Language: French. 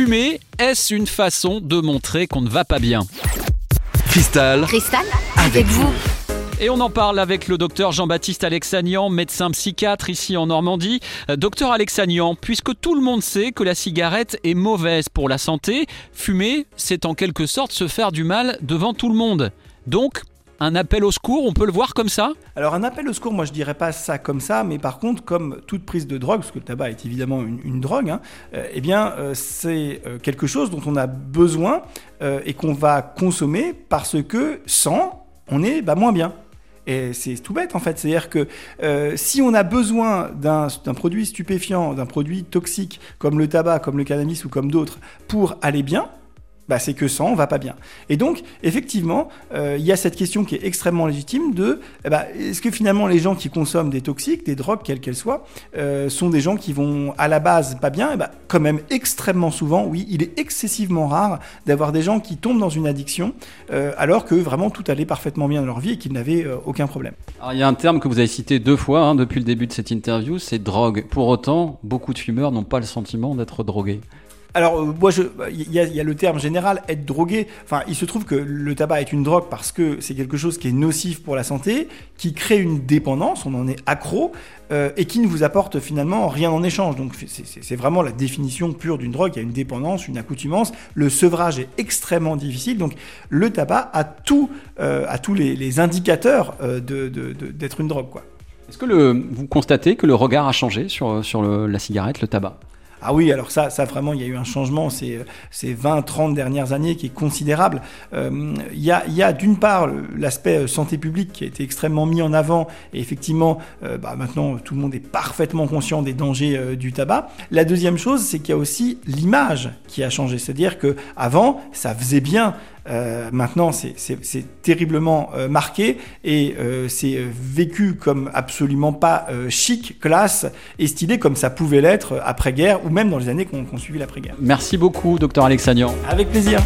Fumer, est-ce une façon de montrer qu'on ne va pas bien Cristal, Cristal, avec vous. Et on en parle avec le docteur Jean-Baptiste Alexanian, médecin psychiatre ici en Normandie. Euh, Docteur Alexanian, puisque tout le monde sait que la cigarette est mauvaise pour la santé, fumer, c'est en quelque sorte se faire du mal devant tout le monde. Donc, un appel au secours, on peut le voir comme ça? Alors un appel au secours, moi je dirais pas ça comme ça, mais par contre comme toute prise de drogue, parce que le tabac est évidemment une, drogue, hein, euh, eh bien euh, c'est euh, quelque chose dont on a besoin et qu'on va consommer parce que sans, on est bah, moins bien. Et c'est tout bête en fait, c'est-à-dire que si on a besoin d'un produit stupéfiant, d'un produit toxique comme le tabac, comme le cannabis ou comme d'autres pour aller bien, bah, c'est que sans, on va pas bien. Et donc, effectivement, euh, il y a cette question qui est extrêmement légitime de, eh bah, est-ce que finalement les gens qui consomment des toxiques, des drogues, quelles qu'elles soient, euh, sont des gens qui vont à la base pas bien? Et bah, quand même extrêmement souvent, oui, il est excessivement rare d'avoir des gens qui tombent dans une addiction euh, alors que vraiment tout allait parfaitement bien dans leur vie et qu'ils n'avaient aucun problème. Alors, il y a un terme que vous avez cité deux fois hein, depuis le début de cette interview, c'est drogue. Pour autant, beaucoup de fumeurs n'ont pas le sentiment d'être drogués. Alors, euh, moi, il y, a- il y a le terme général, être drogué. Enfin, il se trouve que le tabac est une drogue parce que c'est quelque chose qui est nocif pour la santé, qui crée une dépendance, on en est accro, euh, et qui ne vous apporte finalement rien en échange. Donc, c'est- vraiment la définition pure d'une drogue. Il y a une dépendance, une accoutumance. Le sevrage est extrêmement difficile. Donc, le tabac a, tout, euh, a tous les, indicateurs d'être une drogue. Est-ce que vous constatez que le regard a changé sur, sur la cigarette, le tabac? Ah oui, alors ça, ça vraiment, il y a eu un changement ces, ces 20, 30 dernières années qui est considérable. Euh, Il y a, il y a d'une part l'aspect euh, santé publique qui a été extrêmement mis en avant et effectivement, euh, bah, maintenant tout le monde est parfaitement conscient des dangers du tabac. La deuxième chose, c'est qu'il y a aussi l'image qui a changé, c'est-à-dire que avant, ça faisait bien. Euh, maintenant, c'est- terriblement euh, marqué et euh, c'est vécu comme absolument pas chic, classe et stylé comme ça pouvait l'être après-guerre ou même dans les années qu'on qu'on suivi l'après-guerre. Merci beaucoup, docteur Alexanian. Avec plaisir.